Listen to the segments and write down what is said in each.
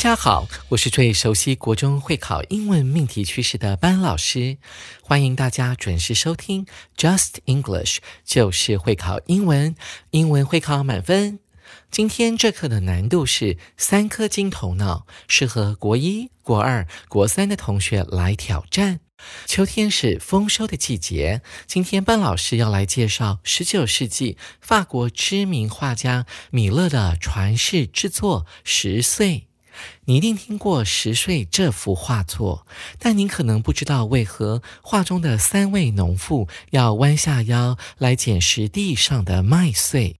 大家好，我是最熟悉国中会考英文命题趋势的班老师，欢迎大家准时收听 Just English，就是会考英文，英文会考满分。今天这课的难度是三颗金头脑，适合国一、国二、国三的同学来挑战。秋天是丰收的季节，今天班老师要来介绍十九世纪法国知名画家米勒的传世之作《十岁》。你一定听过《十岁》这幅画作，但您可能不知道为何画中的三位农妇要弯下腰来捡拾地上的麦穗。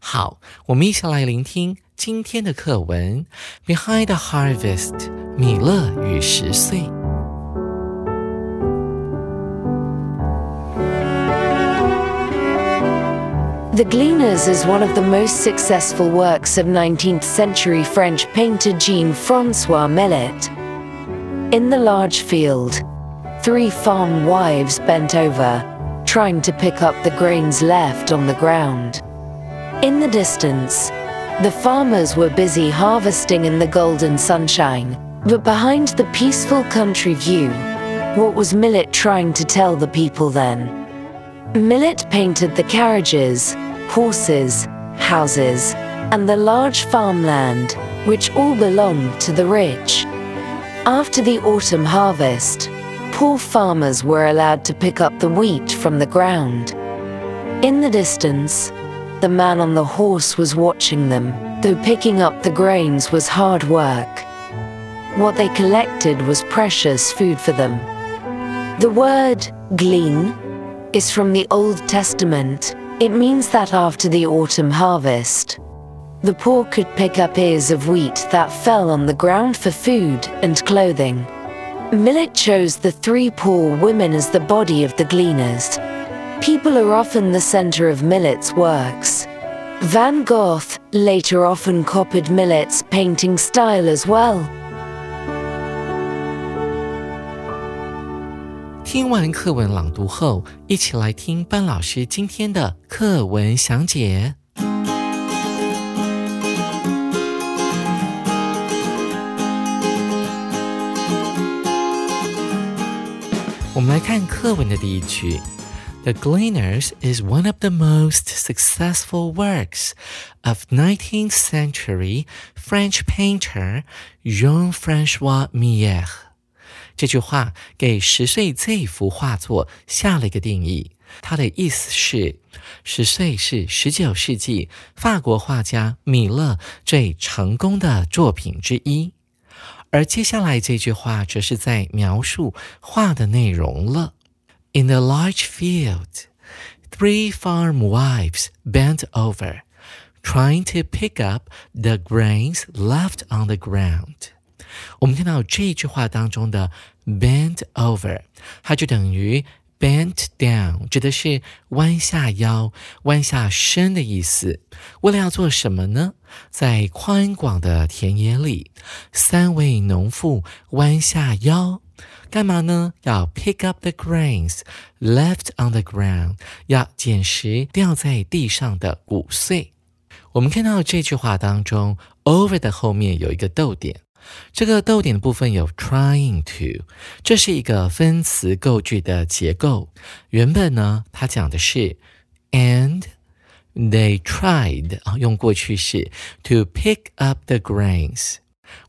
好，我们一起来聆听今天的课文《Behind the Harvest》米勒与十岁。The Gleaners is one of the most successful works of 19th century French painter Jean Francois Millet. In the large field, three farm wives bent over, trying to pick up the grains left on the ground. In the distance, the farmers were busy harvesting in the golden sunshine, but behind the peaceful country view, what was Millet trying to tell the people then? Millet painted the carriages, horses, houses, and the large farmland, which all belonged to the rich. After the autumn harvest, poor farmers were allowed to pick up the wheat from the ground. In the distance, the man on the horse was watching them, though picking up the grains was hard work. What they collected was precious food for them. The word glean is from the Old Testament. It means that after the autumn harvest, the poor could pick up ears of wheat that fell on the ground for food and clothing. Millet chose the three poor women as the body of the gleaners. People are often the center of Millet's works. Van Gogh later often copied Millet's painting style as well. 听完课文朗读后，一起来听班老师今天的课文详解。我们来看课文的第一句。The Gleaners is one of the most successful works of 19th century French painter Jean-François Millet. 这句话给十岁这幅画作下了一个定义，它的意思是，十岁是十九世纪法国画家米勒最成功的作品之一。而接下来这句话则是在描述画的内容了。In the large field, three farm wives bent over, trying to pick up the grains left on the ground. 我们看到这句话当中的 bent over，它就等于 bent down，指的是弯下腰、弯下身的意思。为了要做什么呢？在宽广的田野里，三位农妇弯下腰，干嘛呢？要 pick up the grains left on the ground，要捡拾掉在地上的谷穗。我们看到这句话当中，over 的后面有一个逗点。这个逗点的部分有 trying to，这是一个分词构句的结构。原本呢，它讲的是 and they tried 啊，用过去式 to pick up the grains。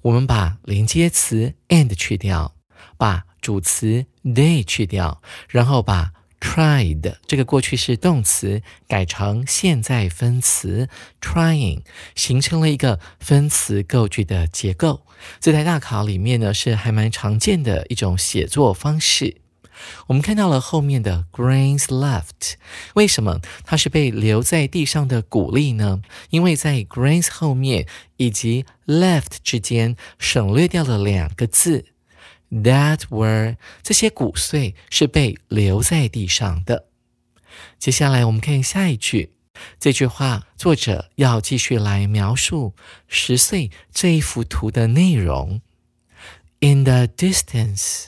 我们把连接词 and 去掉，把主词 they 去掉，然后把 tried 这个过去式动词改成现在分词 trying，形成了一个分词构句的结构。这在大考里面呢是还蛮常见的一种写作方式。我们看到了后面的 grains left，为什么它是被留在地上的谷粒呢？因为在 grains 后面以及 left 之间省略掉了两个字，that were 这些谷穗是被留在地上的。接下来我们看下一句，这句话作者要继续来描述十岁这一幅图的内容。In the distance。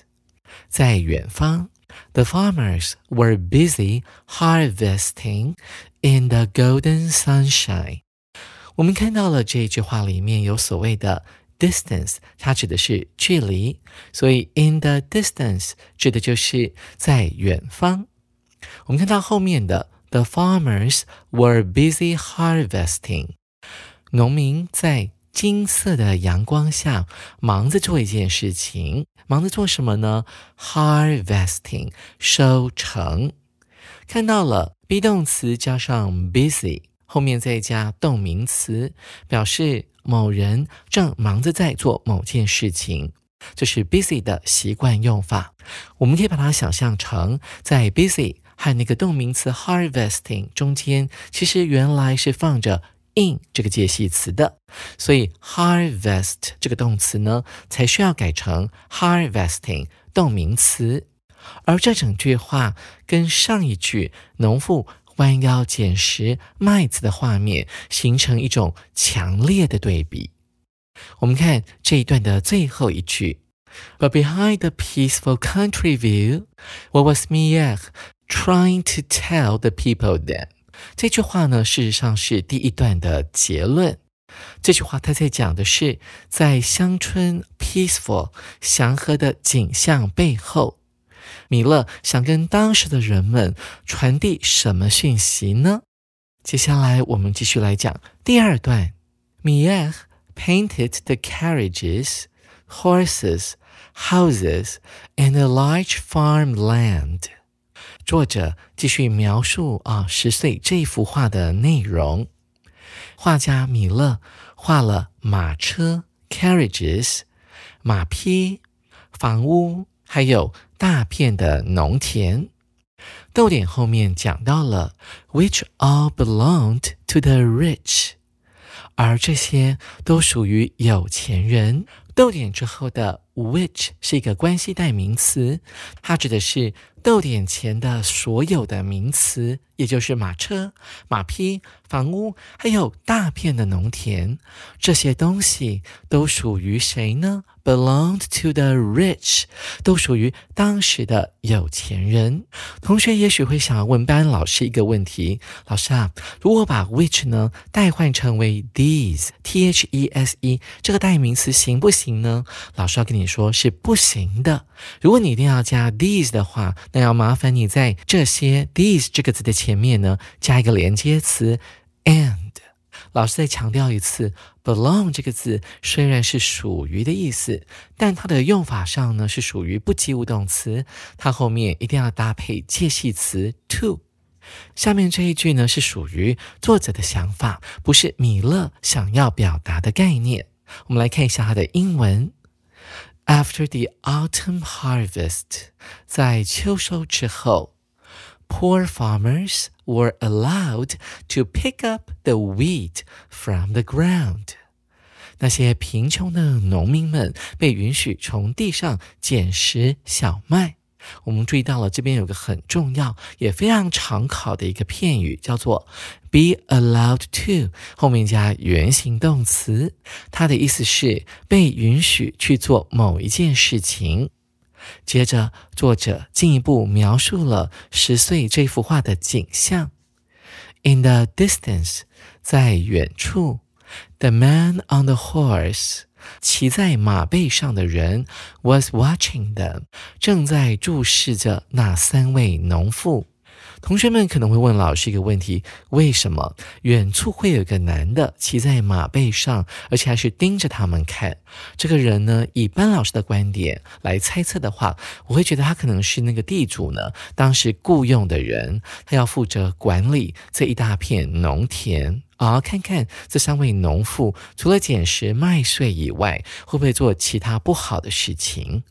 在远方，the farmers were busy harvesting in the golden sunshine。我们看到了这句话里面有所谓的 distance，它指的是距离，所以 in the distance 指的就是在远方。我们看到后面的 the farmers were busy harvesting，农民在金色的阳光下，忙着做一件事情。忙着做什么呢？Harvesting，收成。看到了 be 动词加上 busy，后面再加动名词，表示某人正忙着在做某件事情。这是 busy 的习惯用法。我们可以把它想象成，在 busy 和那个动名词 harvesting 中间，其实原来是放着。in 这个介系词的，所以 harvest 这个动词呢，才需要改成 harvesting 动名词。而这整句话跟上一句农妇弯腰捡拾麦子的画面形成一种强烈的对比。我们看这一段的最后一句，But behind the peaceful country view, what was Mier trying to tell the people then? 这句话呢，事实上是第一段的结论。这句话他在讲的是，在乡村 peaceful 祥和的景象背后，米勒想跟当时的人们传递什么讯息呢？接下来我们继续来讲第二段。米勒 painted the carriages, horses, houses, and a large farmland. 作者继续描述啊，十岁这幅画的内容。画家米勒画了马车 （carriages）、马匹、房屋，还有大片的农田。逗点后面讲到了，which all belonged to the rich，而这些都属于有钱人。逗点之后的 which 是一个关系代名词，它指的是。逗点前的所有的名词，也就是马车、马匹、房屋，还有大片的农田，这些东西都属于谁呢？？Belonged to the rich，都属于当时的有钱人。同学也许会想要问班老师一个问题：老师啊，如果把 which 呢代换成为 these，t h e s e 这个代名词行不行呢？老师要跟你说是不行的。如果你一定要加 these 的话，那要麻烦你在这些 these 这个字的前面呢，加一个连接词 and。老师再强调一次，belong 这个字虽然是属于的意思，但它的用法上呢是属于不及物动词，它后面一定要搭配介系词 to。下面这一句呢是属于作者的想法，不是米勒想要表达的概念。我们来看一下它的英文。After the autumn harvest，在秋收之后，poor farmers were allowed to pick up the wheat from the ground。那些贫穷的农民们被允许从地上捡拾小麦。我们注意到了，这边有个很重要也非常常考的一个片语，叫做 be allowed to，后面加原形动词，它的意思是被允许去做某一件事情。接着，作者进一步描述了十岁这幅画的景象：In the distance，在远处，the man on the horse。骑在马背上的人 was watching them，正在注视着那三位农妇。同学们可能会问老师一个问题：为什么远处会有个男的骑在马背上，而且还是盯着他们看？这个人呢，以班老师的观点来猜测的话，我会觉得他可能是那个地主呢，当时雇佣的人，他要负责管理这一大片农田啊，看看这三位农妇除了捡拾麦穗以外，会不会做其他不好的事情。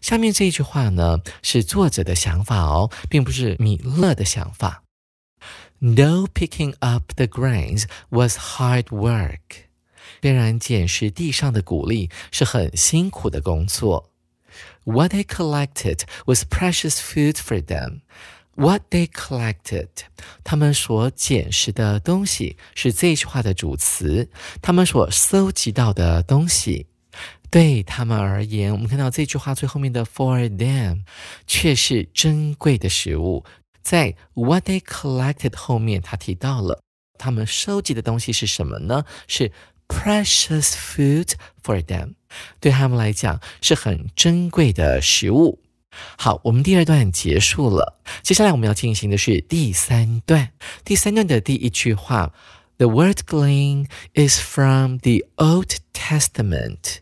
下面这一句话呢，是作者的想法哦，并不是米勒的想法。No picking up the grains was hard work。虽然捡拾地上的谷粒是很辛苦的工作。What they collected was precious food for them。What they collected，他们所捡拾的东西是这句话的主词，他们所搜集到的东西。对他们而言，我们看到这句话最后面的 for them 却是珍贵的食物。在 what they collected 后面，他提到了他们收集的东西是什么呢？是 precious food for them，对他们来讲是很珍贵的食物。好，我们第二段结束了，接下来我们要进行的是第三段。第三段的第一句话，The word glean is from the Old Testament。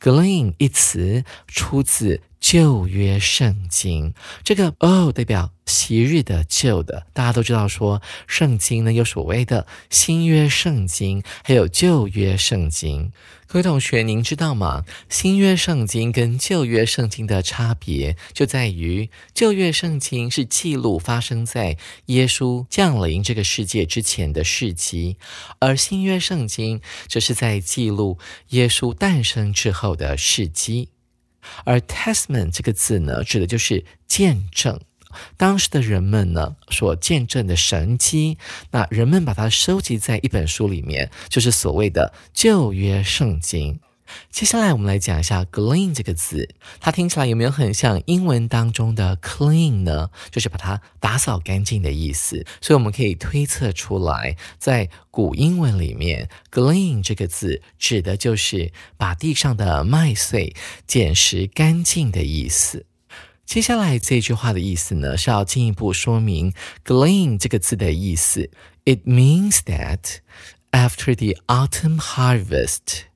Glean 一词出自旧约圣经，这个 o 代表昔日的旧的，大家都知道说圣经呢有所谓的新约圣经，还有旧约圣经。各位同学，您知道吗？新约圣经跟旧约圣经的差别就在于，旧约圣经是记录发生在耶稣降临这个世界之前的事迹，而新约圣经则是在记录耶稣诞生之后的事迹。而 testament 这个字呢，指的就是见证。当时的人们呢，所见证的神迹，那人们把它收集在一本书里面，就是所谓的旧约圣经。接下来我们来讲一下 glean 这个字，它听起来有没有很像英文当中的 clean 呢？就是把它打扫干净的意思。所以我们可以推测出来，在古英文里面，glean 这个字指的就是把地上的麦穗捡拾干净的意思。接下来这句话的意思呢，是要进一步说明 glean 这个字的意思。It means that after the autumn harvest.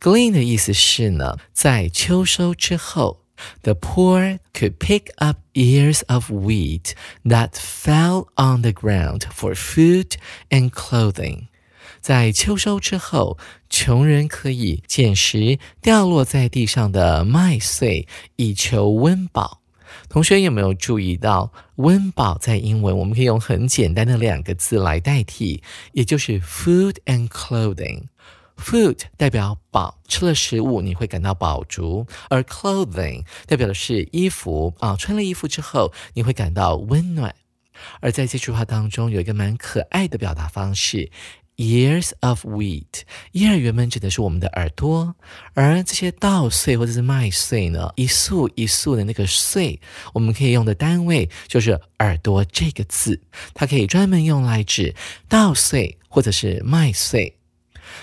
Glean 的意思是呢，在秋收之后，the poor could pick up ears of wheat that fell on the ground for food and clothing。在秋收之后，穷人可以捡拾掉落在地上的麦穗，以求温饱。同学有没有注意到，温饱在英文我们可以用很简单的两个字来代替，也就是 food and clothing。Food 代表饱，吃了食物你会感到饱足，而 clothing 代表的是衣服啊，穿了衣服之后你会感到温暖。而在这句话当中有一个蛮可爱的表达方式。Ears of wheat，ear 原本指的是我们的耳朵，而这些稻穗或者是麦穗呢，一束一束的那个穗，我们可以用的单位就是耳朵这个字，它可以专门用来指稻穗或者是麦穗。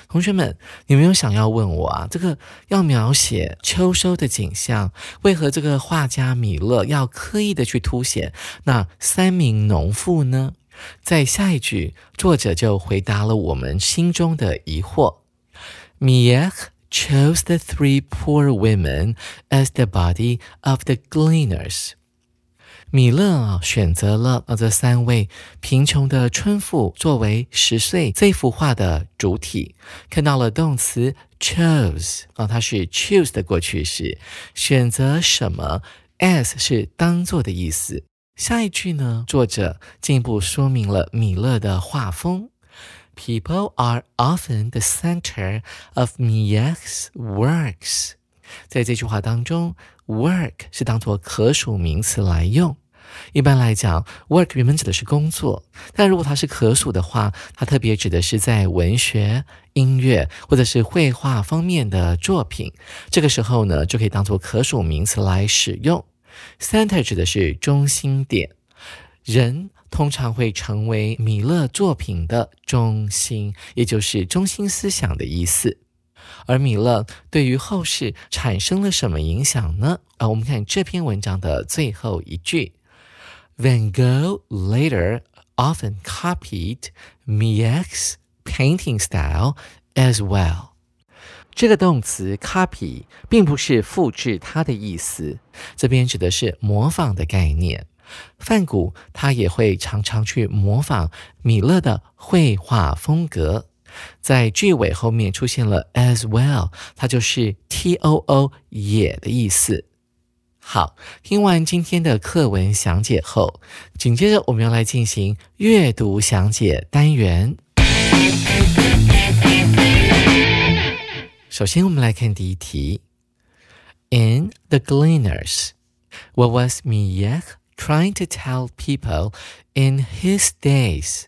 同学们，你们有想要问我啊？这个要描写秋收的景象，为何这个画家米勒要刻意的去凸显那三名农妇呢？在下一句，作者就回答了我们心中的疑惑。Mier chose the three poor women as the body of the gleaners。米勒啊，选择了啊这三位贫穷的村妇作为十岁这幅画的主体。看到了动词 chose 啊，它是 choose 的过去式，选择什么？as 是当做的意思。下一句呢？作者进一步说明了米勒的画风。People are often the center of Miech's works。在这句话当中，work 是当做可数名词来用。一般来讲，work 原本指的是工作，但如果它是可数的话，它特别指的是在文学、音乐或者是绘画方面的作品。这个时候呢，就可以当做可数名词来使用。Center 指的是中心点，人通常会成为米勒作品的中心，也就是中心思想的意思。而米勒对于后世产生了什么影响呢？啊，我们看这篇文章的最后一句 Van Gogh later often copied Miech's painting style as well. 这个动词 copy 并不是复制它的意思，这边指的是模仿的概念。范古他也会常常去模仿米勒的绘画风格。在句尾后面出现了 as well，它就是 T O O 也的意思。 好，听完今天的课文详解后，紧接着我们要来进行阅读详解单元。首先，我们来看第一题。In The Gleaners, what was Miech trying to tell people in his days?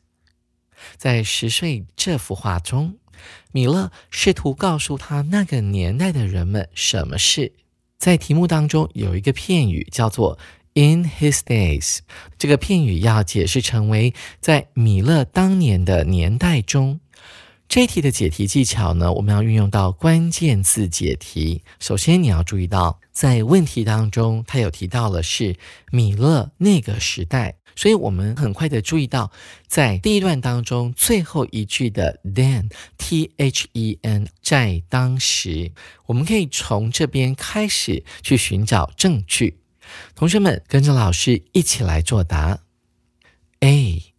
在十岁这幅画中，米勒试图告诉他那个年代的人们什么事。在题目当中有一个片语叫做 “in his days”，这个片语要解释成为在米勒当年的年代中。这题的解题技巧呢，我们要运用到关键字解题。首先，你要注意到，在问题当中，它有提到了是米勒那个时代，所以我们很快的注意到，在第一段当中最后一句的 then t h e n 在当时，我们可以从这边开始去寻找证据。同学们跟着老师一起来作答。A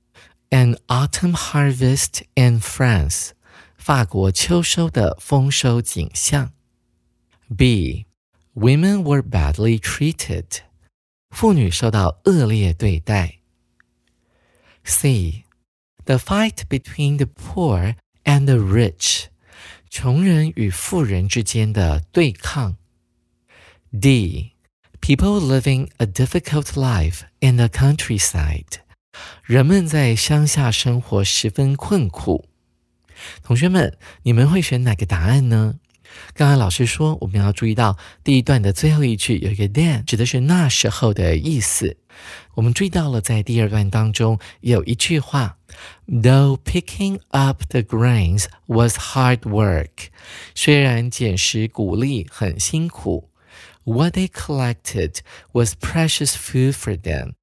an autumn harvest in France。法国秋收的丰收景象。B. Women were badly treated. 妇女受到恶劣对待。C. The fight between the poor and the rich. 穷人与富人之间的对抗。D. People living a difficult life in the countryside. 人们在乡下生活十分困苦。同学们，你们会选哪个答案呢？ 刚刚老师说，我们要注意到第一段的最后一句有一个 then，指的是那时候的意思。我们注意到了，在第二段当中有一句话，Though picking up the grains was hard work，虽然捡拾谷粒很辛苦，What they collected was precious food for them。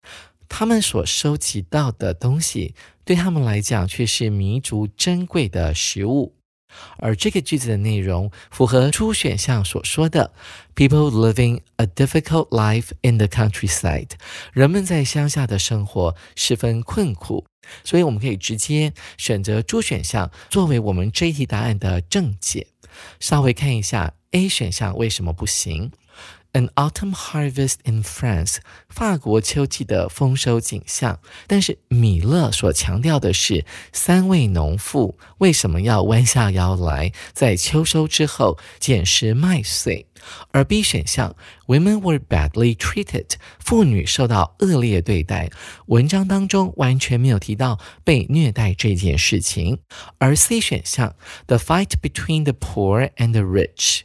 他们所收集到的东西，对他们来讲却是弥足珍贵的食物。而这个句子的内容符合初选项所说的：“People living a difficult life in the countryside。”人们在乡下的生活十分困苦，所以我们可以直接选择初选项作为我们这一题答案的正解。稍微看一下 A 选项为什么不行。An autumn harvest in France，法国秋季的丰收景象。但是米勒所强调的是，三位农妇为什么要弯下腰来，在秋收之后捡拾麦穗？而 B 选项，Women were badly treated，妇女受到恶劣对待。文章当中完全没有提到被虐待这件事情。而 C 选项，The fight between the poor and the rich。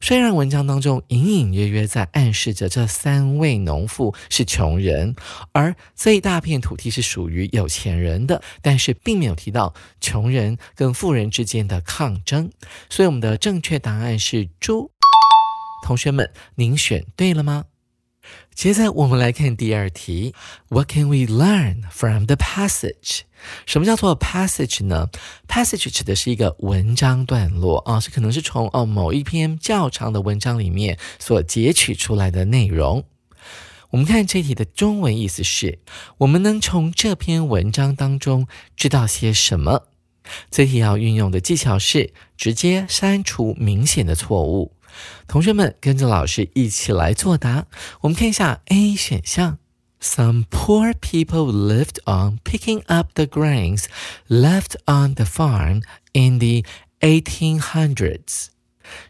虽然文章当中隐隐约约在暗示着这三位农妇是穷人，而这一大片土地是属于有钱人的，但是并没有提到穷人跟富人之间的抗争，所以我们的正确答案是猪。同学们，您选对了吗？接着我们来看第二题，What can we learn from the passage？什么叫做 passage 呢？passage 指的是一个文章段落啊，是可能是从哦某一篇较长的文章里面所截取出来的内容。我们看这题的中文意思是：我们能从这篇文章当中知道些什么？这题要运用的技巧是直接删除明显的错误。同学们跟着老师一起来作答。我们看一下 A 选项。Some poor people lived on picking up the grains left on the farm in the 1800s.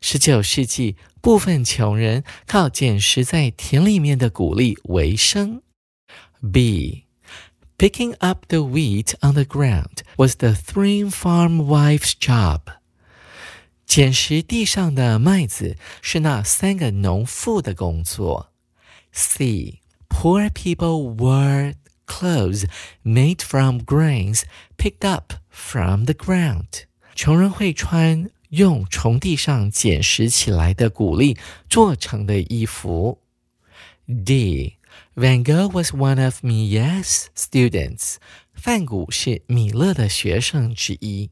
十九世纪，部分穷人靠捡拾在田里面的谷粒为生。B. Picking up the wheat on the ground was the three farm wives' job. 捡拾地上的麦子是那三个农妇的工作。C. Poor people wore clothes made from grains picked up from the ground. 穷人会穿用从地上捡拾起来的谷粒做成的衣服。D. Van Gogh was one of Millet's students. 范谷是米勒的学生之一。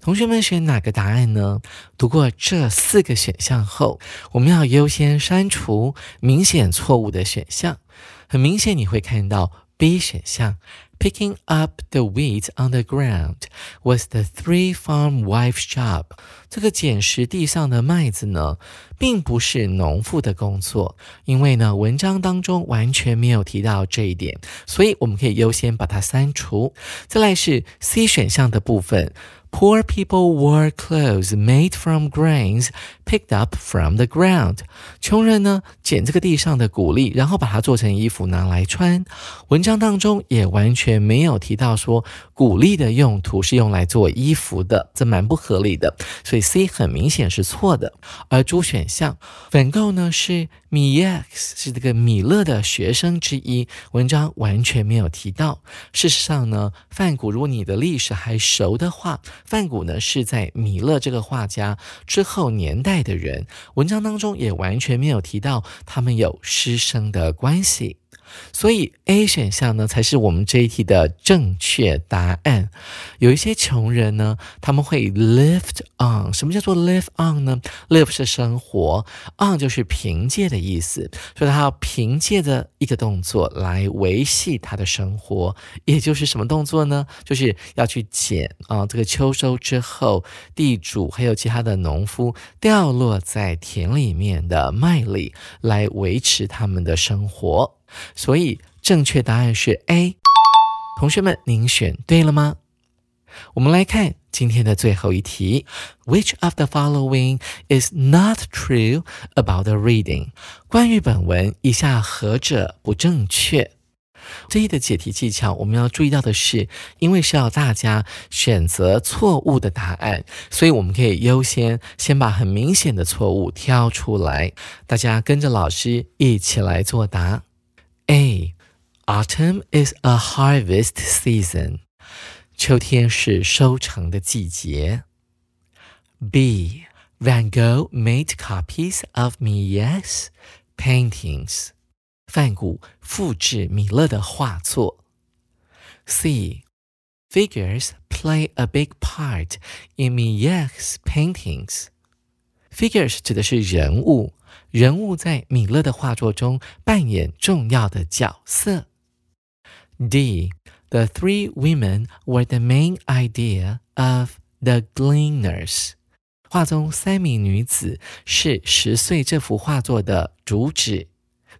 同学们选哪个答案呢？读过这四个选项后，我们要优先删除明显错误的选项。很明显，你会看到 B 选项。Picking up the wheat on the ground was the three farm wives' job。这个捡拾地上的麦子呢，并不是农妇的工作，因为呢，文章当中完全没有提到这一点，所以我们可以优先把它删除。再来是 C 选项的部分。Poor people wore clothes made from grains picked up from the ground。穷人呢，捡这个地上的谷粒，然后把它做成衣服拿来穿。文章当中也完全没有提到说谷粒的用途是用来做衣服的，这蛮不合理的。所以 C 很明显是错的。而主选项粉购呢是。米 X 是这个米勒的学生之一，文章完全没有提到。事实上呢，范谷，如果你的历史还熟的话，范谷呢是在米勒这个画家之后年代的人，文章当中也完全没有提到他们有师生的关系。所以 A 选项呢才是我们这一题的正确答案。有一些穷人呢，他们会 live on。什么叫做 live on 呢？live 是生活，on 就是凭借的意思。所以他要凭借着一个动作来维系他的生活，也就是什么动作呢？就是要去捡啊，这个秋收之后，地主还有其他的农夫掉落在田里面的麦粒，来维持他们的生活。所以正确答案是 A。同学们，您选对了吗？我们来看今天的最后一题：Which of the following is not true about the reading？关于本文，以下何者不正确？这一的解题技巧，我们要注意到的是，因为是要大家选择错误的答案，所以我们可以优先先把很明显的错误挑出来。大家跟着老师一起来作答。A. Autumn is a harvest season. 秋天是收成的季节。B. Van Gogh made copies of Millet's paintings. 梵谷复制米勒的画作。C. Figures play a big part in Millet's paintings. Figures 指的是人物。 人物在米勒的画作中扮演重要的角色。D. The three women were the main idea of the Gleaners。画中三名女子是十岁这幅画作的主旨。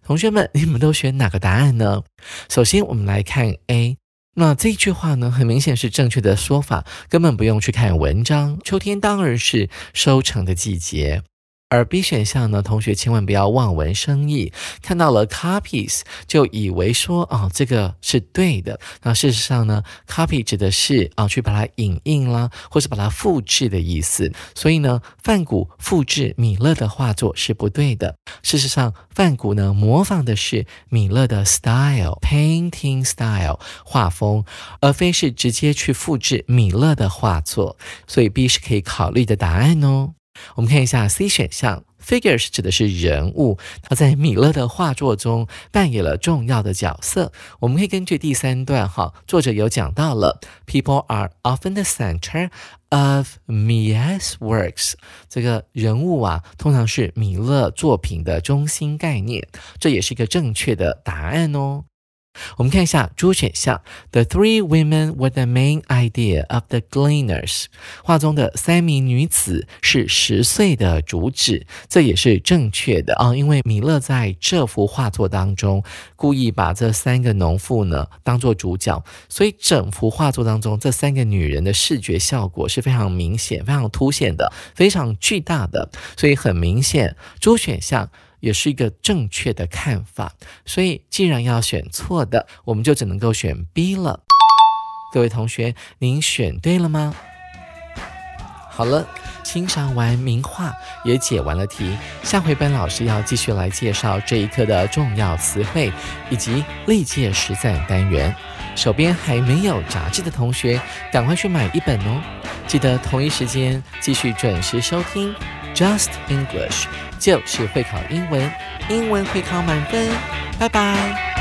同学们，你们都选哪个答案呢？首先，我们来看 A。那这句话呢，很明显是正确的说法，根本不用去看文章。秋天当然是收成的季节。而 B 选项呢，同学千万不要望文生义，看到了 copies 就以为说哦这个是对的。那事实上呢，copy 指的是啊去把它影印啦，或是把它复制的意思。所以呢，梵谷复制米勒的画作是不对的。事实上，梵谷呢模仿的是米勒的 style，painting style 画风，而非是直接去复制米勒的画作。所以 B 是可以考虑的答案哦。我们看一下 C 选项，figures 指的是人物，他在米勒的画作中扮演了重要的角色。我们可以根据第三段哈，作者有讲到了，people are often the center of Mies' works。这个人物啊，通常是米勒作品的中心概念，这也是一个正确的答案哦。我们看一下主选项：The three women were the main idea of the Gleaners。画中的三名女子是十岁的主旨，这也是正确的啊。因为米勒在这幅画作当中故意把这三个农妇呢当做主角，所以整幅画作当中这三个女人的视觉效果是非常明显、非常凸显的、非常巨大的。所以很明显，主选项。也是一个正确的看法，所以既然要选错的，我们就只能够选 B 了。各位同学，您选对了吗？好了，欣赏完名画，也解完了题，下回班老师要继续来介绍这一课的重要词汇以及历届实战单元。手边还没有杂志的同学，赶快去买一本哦！记得同一时间继续准时收听 Just English。就是会考英文，英文会考满分，拜拜。